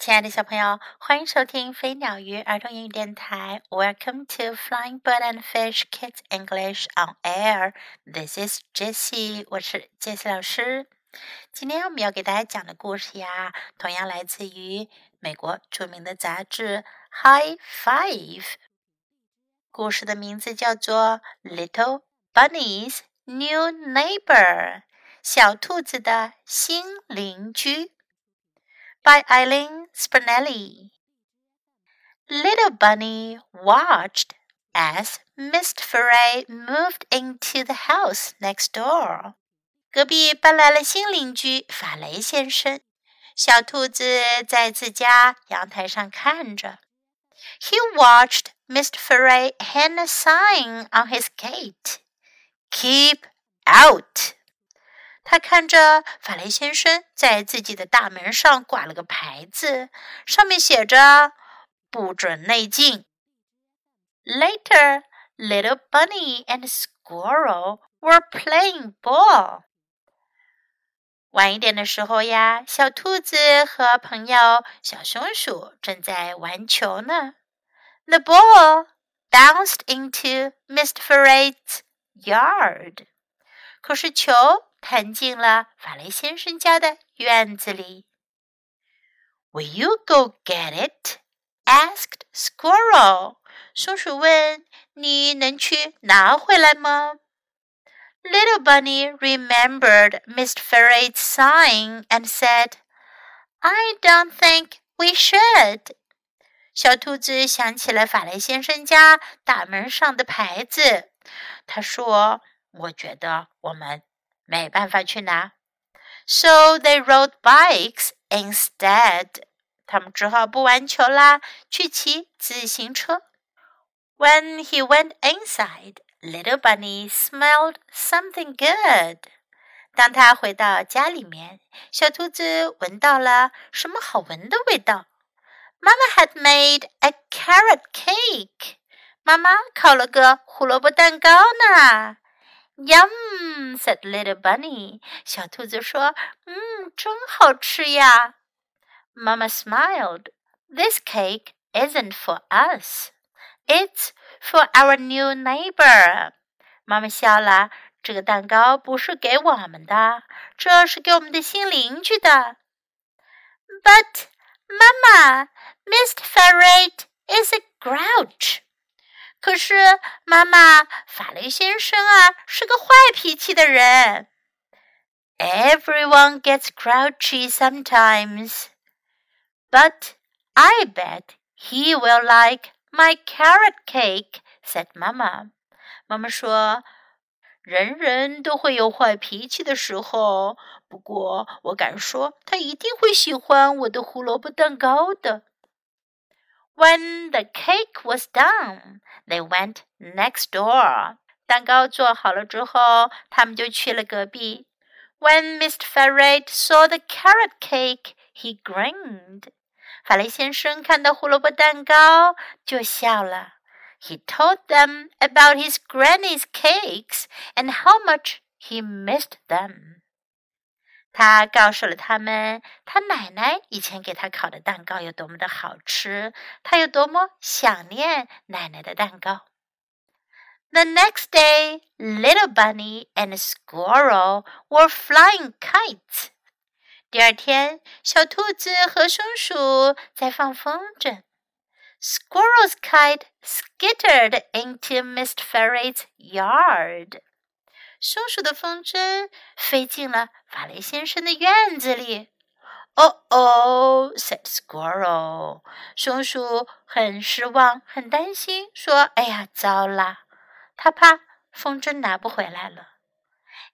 亲爱的小朋友，欢迎收听飞鸟鱼儿童英语电台。Welcome to Flying Bird and Fish Kids English on Air. This is Jessie，我是 Jessie 老师。今天我们要给大家讲的故事呀，同样来自于美国著名的杂志《High Five》。故事的名字叫做《Little Bunny's New Neighbor》，小兔子的新邻居。by Eileen Spinelli. Little Bunny watched as Mr. Ferret moved into the house next door. 隔壁搬来了新邻居法雷先生。小兔子在自家阳台上看着。He watched Mr. Ferret hang a sign on his gate. Keep out. 他看着法雷先生在自己的大门上挂了个牌子，上面写着“不准内进”。Later, little bunny and squirrel were playing ball. 晚一点的时候呀，小兔子和朋友小松鼠正在玩球呢。The ball bounced into Mr. Faray's yard. 可是球弹进了法雷先生家的院子里。Will you go get it? asked Squirrel. 松鼠问：“你能去拿回来吗？” Little Bunny remembered Mr. Faray's sign and said, "I don't think we should." 小兔子想起了法雷先生家大门上的牌子，他说：“我觉得我们 没办法去拿，so they rode bikes instead。他们只好不玩球啦，去骑自行车。When he went inside, little bunny smelled something good。当他回到家里面，小兔子闻到了什么好闻的味道？Mama had made a carrot cake。妈妈烤了个胡萝卜蛋糕呢。 Yum! said little bunny. 小兔子说：“嗯，真好吃呀。” Mama smiled. This cake isn't for us. It's for our new neighbor. 妈妈笑了。这个蛋糕不是给我们的，这是给我们的新邻居的。But, Mama, Mr. Ferret is a grouch. 可是，妈妈，法雷先生啊是个坏脾气的人。Everyone gets grouchy sometimes, but I bet he will like my carrot cake," said Mama. 妈妈说，人人都会有坏脾气的时候，不过我敢说，他一定会喜欢我的胡萝卜蛋糕的。When the cake was done, they went next door. 蛋糕做好了之后，他们就去了隔壁。When Mr. Farray saw the carrot cake, he grinned. 法雷先生看到胡萝卜蛋糕就笑了。He told them about his granny's cakes and how much he missed them. 他告诉了他们，他奶奶以前给他烤的蛋糕有多么的好吃，他有多么想念奶奶的蛋糕。The next day, little bunny and squirrel were flying kites. 第二天，小兔子和松鼠在放风筝。Squirrel's kite skittered into Mr. Ferret's yard. 松鼠的风筝飞进了法雷先生的院子里。哦哦，said Squirrel。松鼠很失望，很担心，说：“哎呀，糟了，他怕风筝拿不回来了。”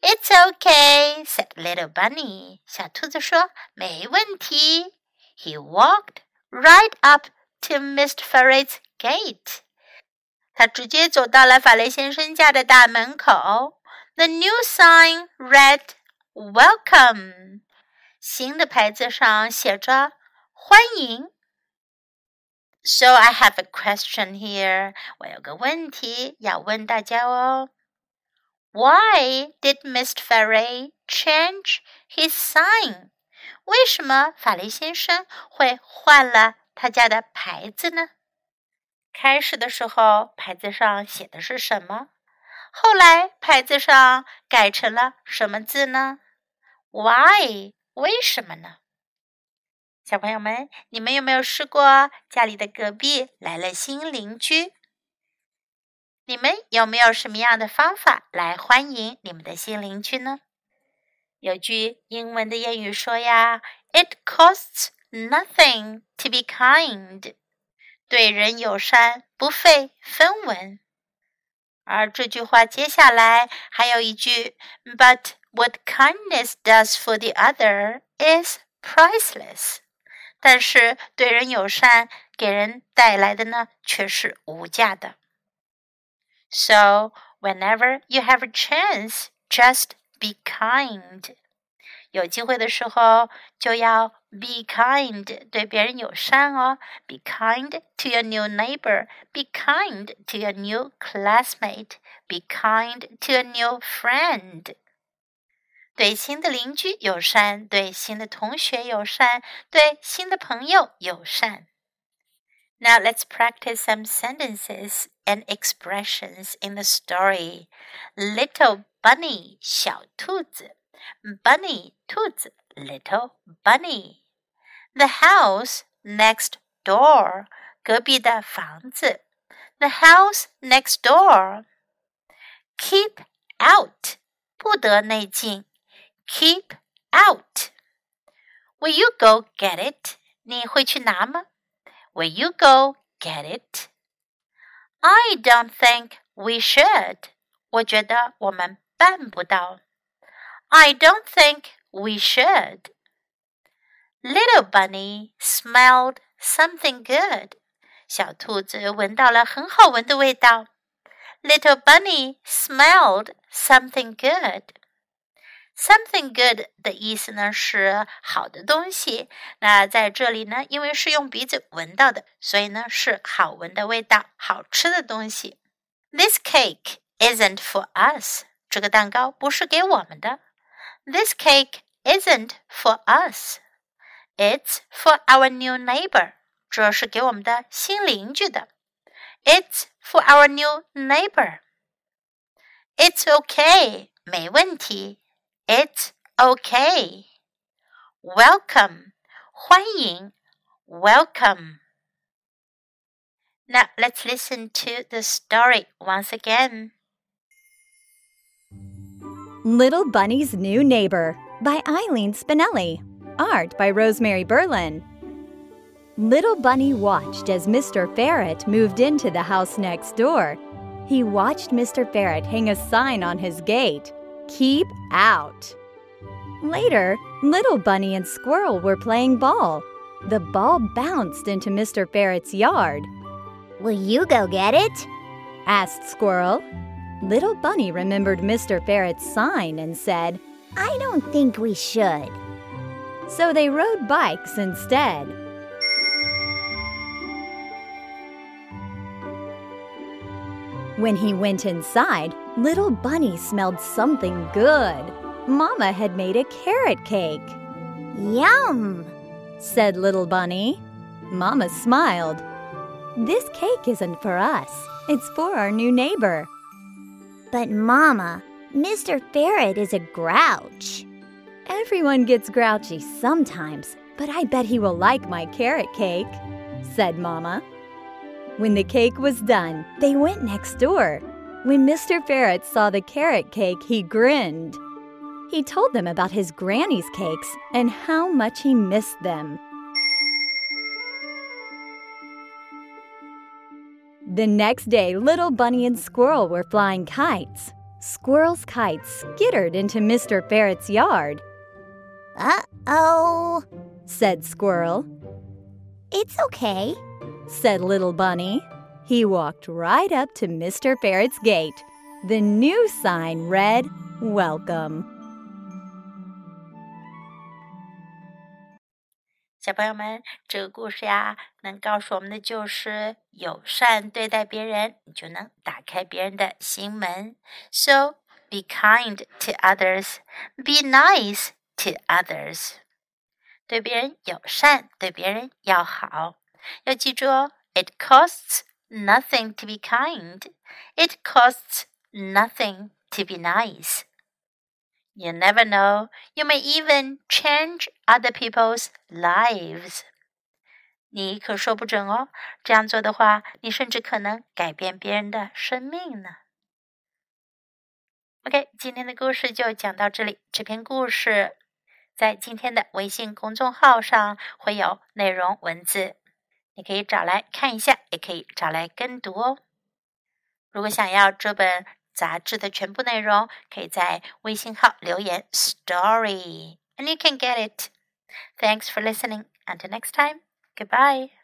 It's okay, said Little Bunny。小兔子说：“没问题。” He walked right up to Mr. Ferret's gate。他直接走到了法雷先生家的大门口。The new sign read "Welcome." 新的牌子上写着“欢迎”。So I have a question here. 我有个问题要问大家哦。Why did Mr. Ferret change his sign? 为什么法雷先生会换了他家的牌子呢？开始的时候，牌子上写的是什么？后来牌子上改成了什么字呢？Why？为什么呢？小朋友们，你们有没有试过家里的隔壁来了新邻居？你们有没有什么样的方法来欢迎你们的新邻居呢？有句英文的谚语说呀：“It costs nothing to be kind。”对人友善，不费分文。而这句话接下来还有一句：“But what kindness does for the other is priceless。”但是对人友善给人带来的呢，却是无价的。So whenever you have a chance, just be kind. 有机会的时候就要 be kind，对别人友善哦。Be kind to your new neighbor. Be kind to your new classmate. Be kind to your new friend. 对新的邻居友善，对新的同学友善，对新的朋友友善。Now let's practice some sentences and expressions in the story. Little bunny 小兔子 ，bunny 兔子，little bunny. The house next door 隔壁的房子，the house next door. Keep out 不得内进。keep out. Will you go get it? 你会去拿吗？Will you go get it? I don't think we should. 我觉得我们办不到。 I don't think we should. Little bunny smelled something good. 小兔子闻到了很好闻的味道。Little bunny smelled something good. Something good 的意思呢是好的东西。那在这里呢，因为是用鼻子闻到的，所以呢是好闻的味道，好吃的东西。This cake isn't for us。这个蛋糕不是给我们的。 This cake isn't for us。It's for our new neighbor。这是给我们的新邻居的。It's for our new neighbor。It's okay，没问题。it's okay. Welcome. 欢迎 Welcome. Now let's listen to the story once again. Little Bunny's New Neighbor by Eileen Spinelli. Art by Rosemary Berlin. Little Bunny watched as Mr. Ferret moved into the house next door. He watched Mr. Ferret hang a sign on his gate. Keep out. Later, Little Bunny and Squirrel were playing ball. The ball bounced into Mr. Ferret's yard. Will you go get it? asked Squirrel. Little Bunny remembered Mr. Ferret's sign and said, I don't think we should. So they rode bikes instead. When he went inside, little Bunny smelled something good. Mama had made a carrot cake. Yum, said little Bunny. Mama smiled. This cake isn't for us, it's for our new neighbor. But, Mama, Mr. Ferret is a grouch. Everyone gets grouchy sometimes, but I bet he will like my carrot cake, said Mama. When the cake was done, they went next door. When Mr. Ferret saw the carrot cake, he grinned. He told them about his granny's cakes and how much he missed them. The next day, Little Bunny and Squirrel were flying kites. Squirrel's kite skittered into Mr. Ferret's yard. Uh oh, said Squirrel. It's okay, said Little Bunny. He walked right up to Mr. Ferret's gate. The new sign read, Welcome. 小朋友们，这个故事呀，能告诉我们的就是友善对待别人，你就能打开别人的心门。So be kind to others, be nice to others. 对别人友善，对别人要好。要记住哦，It costs nothing to be kind. It costs nothing to be nice. You never know. You may even change other people's lives. 你可说不准哦，这样做的话，你甚至可能改变别人的生命呢。OK，今天的故事就讲到这里。这篇故事在今天的微信公众号上会有内容文字，你可以找来看一下，也可以找来跟读哦。如果想要这本杂志的全部内容，可以在微信号留言 “story”，and you can get it. Thanks for listening. Until next time. Goodbye.